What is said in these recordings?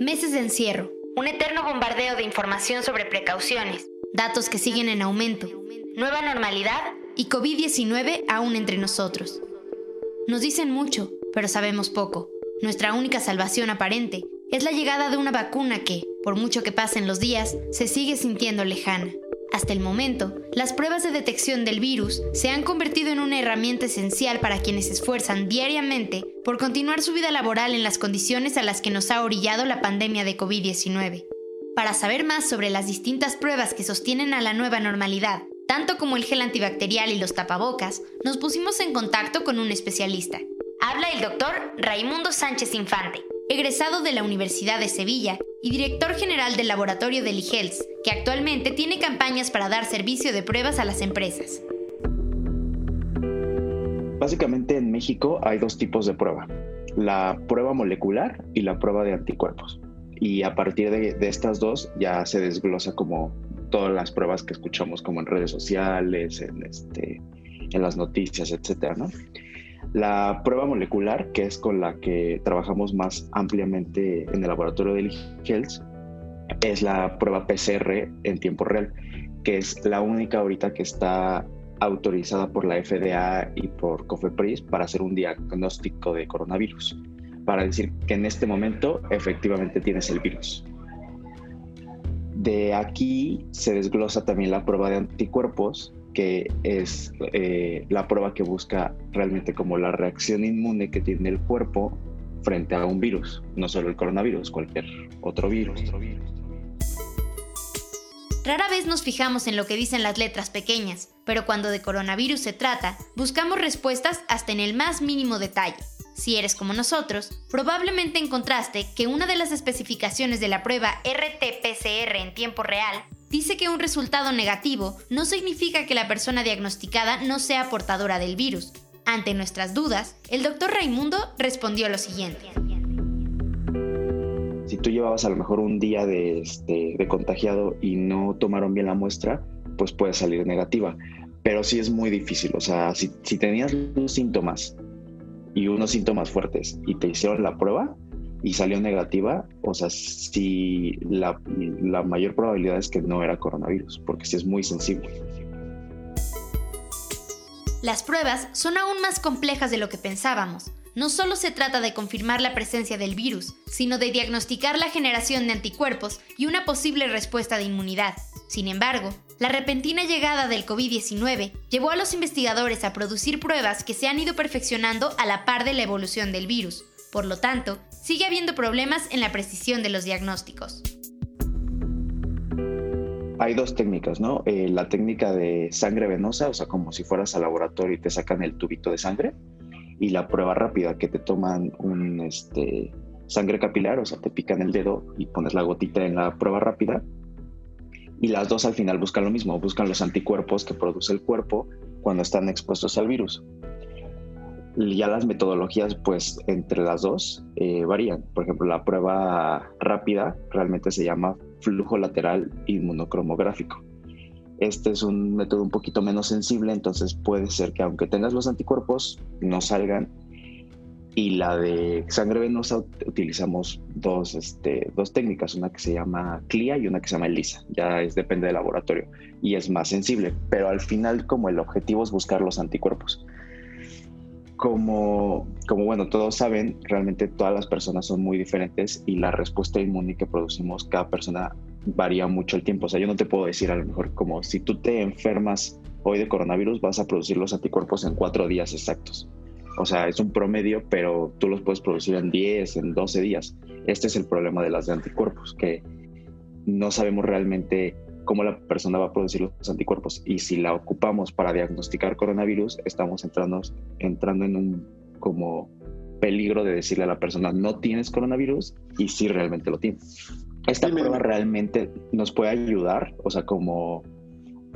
Meses de encierro, un eterno bombardeo de información sobre precauciones, datos que siguen en aumento, nueva normalidad y COVID-19 aún entre nosotros. Nos dicen mucho, pero sabemos poco. Nuestra única salvación aparente es la llegada de una vacuna que, por mucho que pasen los días, se sigue sintiendo lejana. Hasta el momento, las pruebas de detección del virus se han convertido en una herramienta esencial para quienes se esfuerzan diariamente por continuar su vida laboral en las condiciones a las que nos ha orillado la pandemia de COVID-19. Para saber más sobre las distintas pruebas que sostienen a la nueva normalidad, tanto como el gel antibacterial y los tapabocas, nos pusimos en contacto con un especialista. Habla el doctor Raimundo Sánchez Infante, egresado de la Universidad de Sevilla y director general del laboratorio de Ligels, que actualmente tiene campañas para dar servicio de pruebas a las empresas. Básicamente en México hay dos tipos de prueba, la prueba molecular y la prueba de anticuerpos. Y a partir de, estas dos ya se desglosa como todas las pruebas que escuchamos como en redes sociales, en, este, en las noticias, etcétera, ¿no? La prueba molecular, que es con la que trabajamos más ampliamente en el laboratorio de Health, es la prueba PCR en tiempo real, que es la única ahorita que está autorizada por la FDA y por COFEPRIS para hacer un diagnóstico de coronavirus, para decir que en este momento efectivamente tienes el virus. De aquí se desglosa también la prueba de anticuerpos, que es eh, la prueba que busca realmente como la reacción inmune que tiene el cuerpo frente a un virus, no solo el coronavirus, cualquier otro virus. Rara vez nos fijamos en lo que dicen las letras pequeñas, pero cuando de coronavirus se trata, buscamos respuestas hasta en el más mínimo detalle. Si eres como nosotros, probablemente encontraste que una de las especificaciones de la prueba RT-PCR en tiempo real dice que un resultado negativo no significa que la persona diagnosticada no sea portadora del virus. Ante nuestras dudas, el doctor Raimundo respondió lo siguiente. Tú llevabas a lo mejor un día de, este, contagiado y no tomaron bien la muestra, pues puede salir negativa. Pero sí es muy difícil. O sea, si, si tenías los síntomas y unos síntomas fuertes y te hicieron la prueba, y salió negativa, o sea, sí, la, la mayor probabilidad es que no era coronavirus, porque sí es muy sensible. Las pruebas son aún más complejas de lo que pensábamos. No solo se trata de confirmar la presencia del virus, sino de diagnosticar la generación de anticuerpos y una posible respuesta de inmunidad. Sin embargo, la repentina llegada del COVID-19 llevó a los investigadores a producir pruebas que se han ido perfeccionando a la par de la evolución del virus. Por lo tanto, sigue habiendo problemas en la precisión de los diagnósticos. Hay dos técnicas, ¿no? Eh, la técnica de sangre venosa, o sea, como si fueras al laboratorio y te sacan el tubito de sangre, y la prueba rápida, que te toman un este, sangre capilar, o sea, te pican el dedo y pones la gotita en la prueba rápida. Y las dos al final buscan lo mismo, buscan los anticuerpos que produce el cuerpo cuando están expuestos al virus ya las metodologías, pues entre las dos eh, varían. Por ejemplo, la prueba rápida realmente se llama flujo lateral inmunocromográfico. Este es un método un poquito menos sensible, entonces puede ser que aunque tengas los anticuerpos, no salgan. Y la de sangre venosa utilizamos dos, este, dos técnicas, una que se llama CLIA y una que se llama ELISA. Ya es, depende del laboratorio y es más sensible, pero al final como el objetivo es buscar los anticuerpos como, como, bueno, todos saben, realmente todas las personas son muy diferentes y la respuesta inmune que producimos cada persona varía mucho el tiempo. O sea, yo no te puedo decir a lo mejor como si tú te enfermas hoy de coronavirus, vas a producir los anticuerpos en cuatro días exactos. O sea, es un promedio, pero tú los puedes producir en 10, en 12 días. Este es el problema de las de anticuerpos, que no sabemos realmente cómo la persona va a producir los anticuerpos. Y si la ocupamos para diagnosticar coronavirus, estamos entrando, entrando en un como peligro de decirle a la persona no tienes coronavirus y si realmente lo tienes. Esta prueba realmente nos puede ayudar, o sea, como,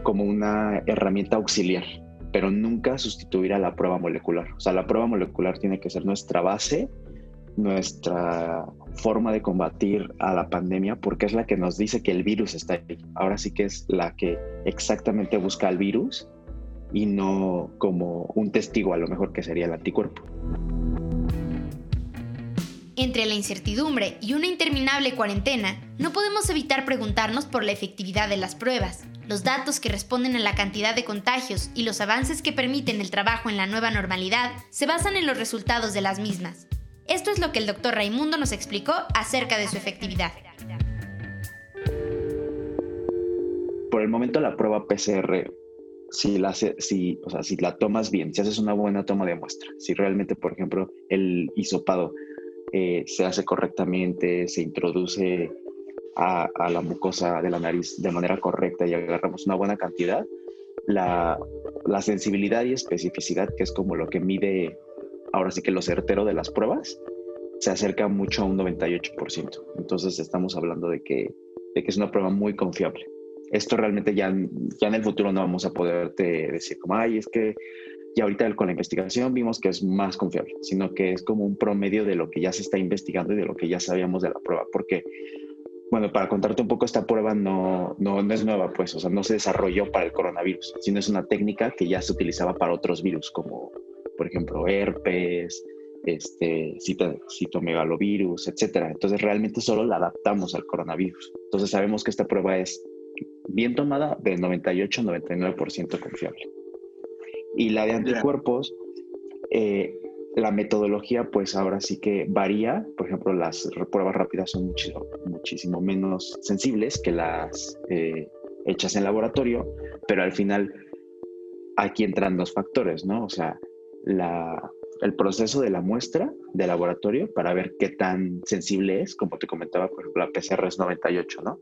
como una herramienta auxiliar, pero nunca sustituir a la prueba molecular. O sea, la prueba molecular tiene que ser nuestra base nuestra forma de combatir a la pandemia porque es la que nos dice que el virus está ahí. Ahora sí que es la que exactamente busca el virus y no como un testigo a lo mejor que sería el anticuerpo. Entre la incertidumbre y una interminable cuarentena, no podemos evitar preguntarnos por la efectividad de las pruebas. Los datos que responden a la cantidad de contagios y los avances que permiten el trabajo en la nueva normalidad se basan en los resultados de las mismas. Esto es lo que el doctor Raimundo nos explicó acerca de su efectividad. Por el momento la prueba PCR, si la, si, o sea, si la tomas bien, si haces una buena toma de muestra, si realmente, por ejemplo, el hisopado eh, se hace correctamente, se introduce a, la mucosa de la nariz de manera correcta y agarramos una buena cantidad, la, la, sensibilidad y especificidad, que es como lo que mide ahora sí que lo certero de las pruebas, se acerca mucho a un 98%. Entonces estamos hablando de que, de que es una prueba muy confiable. Esto realmente ya, ya en el futuro no vamos a poderte decir como, ay, es que y ahorita con la investigación vimos que es más confiable, sino que es como un promedio de lo que ya se está investigando y de lo que ya sabíamos de la prueba. Porque, bueno, para contarte un poco, esta prueba no, no, no es nueva, pues, o sea, no se desarrolló para el coronavirus, sino es una técnica que ya se utilizaba para otros virus, como, por ejemplo, herpes, este, citomegalovirus, etcétera. Entonces, realmente solo la adaptamos al coronavirus. Entonces, sabemos que esta prueba es bien tomada, de 98-99% confiable. Y la de anticuerpos, eh, la metodología pues ahora sí que varía. Por ejemplo, las pruebas rápidas son muchísimo, muchísimo menos sensibles que las eh, hechas en laboratorio, pero al final aquí entran dos factores, ¿no? O sea, la, el proceso de la muestra de laboratorio para ver qué tan sensible es, como te comentaba, por ejemplo, la PCR es 98, ¿no?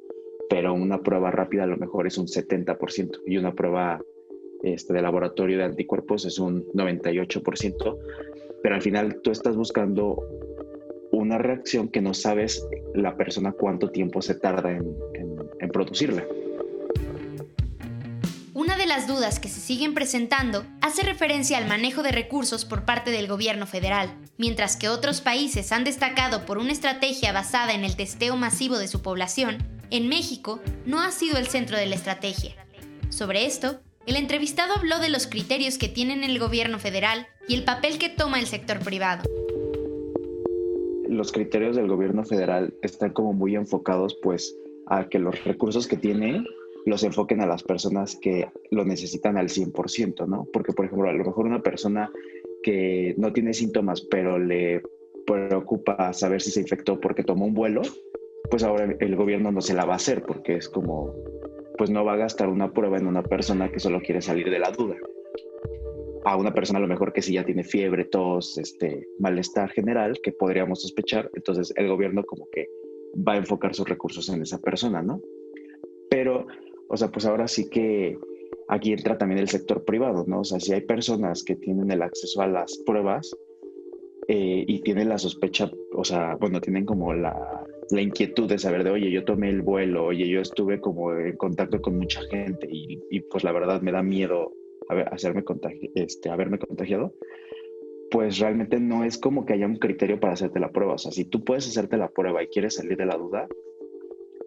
Pero una prueba rápida a lo mejor es un 70% y una prueba este, de laboratorio de anticuerpos es un 98%, pero al final tú estás buscando una reacción que no sabes la persona cuánto tiempo se tarda en, en producirla. Una de las dudas que se siguen presentando hace referencia al manejo de recursos por parte del gobierno federal. Mientras que otros países han destacado por una estrategia basada en el testeo masivo de su población, en México no ha sido el centro de la estrategia. Sobre esto, el entrevistado habló de los criterios que tienen el gobierno federal y el papel que toma el sector privado. Los criterios del gobierno federal están como muy enfocados pues a que los recursos que tiene los enfoquen a las personas que lo necesitan al 100%, ¿no? Porque, por ejemplo, a lo mejor una persona que no tiene síntomas, pero le preocupa saber si se infectó porque tomó un vuelo, pues ahora el gobierno no se la va a hacer porque es como pues no va a gastar una prueba en una persona que solo quiere salir de la duda. A una persona a lo mejor que sí ya tiene fiebre, tos, este, malestar general, que podríamos sospechar, entonces el gobierno como que va a enfocar sus recursos en esa persona, ¿no? Pero, o sea, pues ahora sí que aquí entra también el sector privado, ¿no? O sea, si hay personas que tienen el acceso a las pruebas eh, y tienen la sospecha, o sea, bueno, tienen como la, la inquietud de saber de, oye, yo tomé el vuelo, oye, yo estuve como en contacto con mucha gente y, pues la verdad me da miedo hacerme este, haberme contagiado, pues realmente no es como que haya un criterio para hacerte la prueba. O sea, si tú puedes hacerte la prueba y quieres salir de la duda,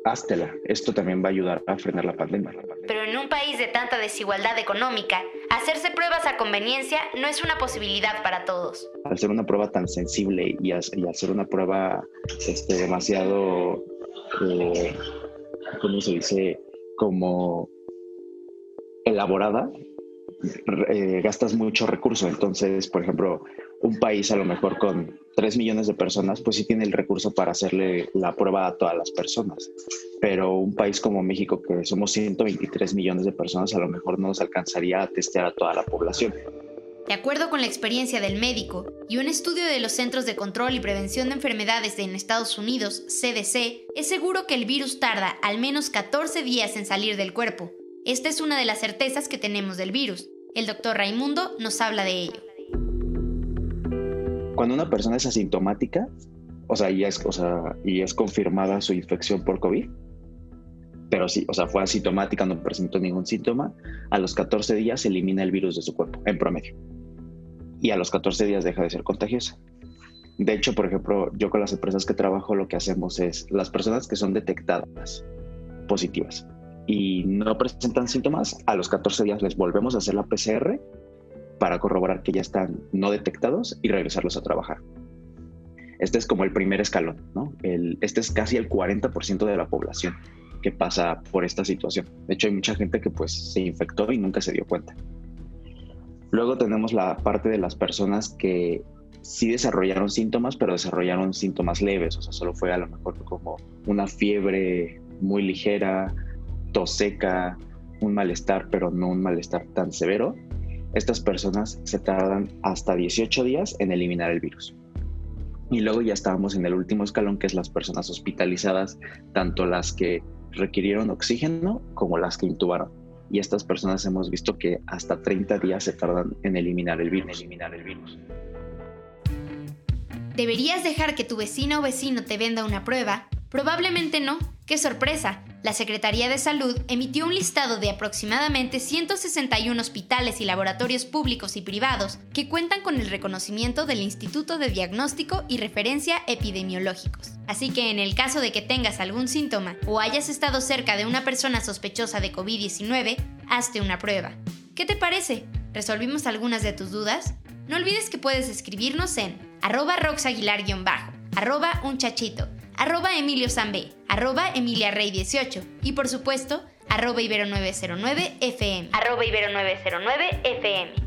háztela. Esto también va a ayudar a frenar la pandemia. Pero en un país de tanta desigualdad económica, hacerse pruebas a conveniencia no es una posibilidad para todos. Al ser una prueba tan sensible y, hacer una prueba este, demasiado, eh, ¿cómo se dice? Como elaborada, eh, gastas mucho recurso. Entonces, por ejemplo, un país a lo mejor con 3 millones de personas, pues sí tiene el recurso para hacerle la prueba a todas las personas. Pero un país como México, que somos 123 millones de personas, a lo mejor no nos alcanzaría a testear a toda la población. De acuerdo con la experiencia del médico y un estudio de los Centros de Control y Prevención de Enfermedades en Estados Unidos, CDC, es seguro que el virus tarda al menos 14 días en salir del cuerpo. Esta es una de las certezas que tenemos del virus. El doctor Raimundo nos habla de ello cuando una persona es asintomática, o sea, y es, o sea, y es confirmada su infección por COVID, pero sí, o sea, fue asintomática, no presentó ningún síntoma, a los 14 días se elimina el virus de su cuerpo, en promedio. Y a los 14 días deja de ser contagiosa. De hecho, por ejemplo, yo con las empresas que trabajo lo que hacemos es las personas que son detectadas positivas y no presentan síntomas, a los 14 días les volvemos a hacer la PCR para corroborar que ya están no detectados y regresarlos a trabajar. Este es como el primer escalón, ¿no? Este es casi el 40% de la población que pasa por esta situación. De hecho, hay mucha gente que pues se infectó y nunca se dio cuenta. Luego tenemos la parte de las personas que sí desarrollaron síntomas, pero desarrollaron síntomas leves, o sea, solo fue a lo mejor como una fiebre muy ligera, tos seca, un malestar, pero no un malestar tan severo. Estas personas se tardan hasta 18 días en eliminar el virus. Y luego ya estábamos en el último escalón, que es las personas hospitalizadas, tanto las que requirieron oxígeno como las que intubaron. Y estas personas hemos visto que hasta 30 días se tardan en eliminar el virus. eliminar el virus. ¿Deberías dejar que tu vecina o vecino te venda una prueba? Probablemente no. ¡Qué sorpresa! La Secretaría de Salud emitió un listado de aproximadamente 161 hospitales y laboratorios públicos y privados que cuentan con el reconocimiento del Instituto de Diagnóstico y Referencia Epidemiológicos. Así que en el caso de que tengas algún síntoma o hayas estado cerca de una persona sospechosa de COVID-19, hazte una prueba. ¿Qué te parece? ¿Resolvimos algunas de tus dudas? No olvides que puedes escribirnos en arroba roxaguilar-bajo, arroba un chachito, arroba Emilio Zambe, arroba Emilia Rey 18 y por supuesto, arroba Ibero 909 FM. Arroba Ibero 909 FM.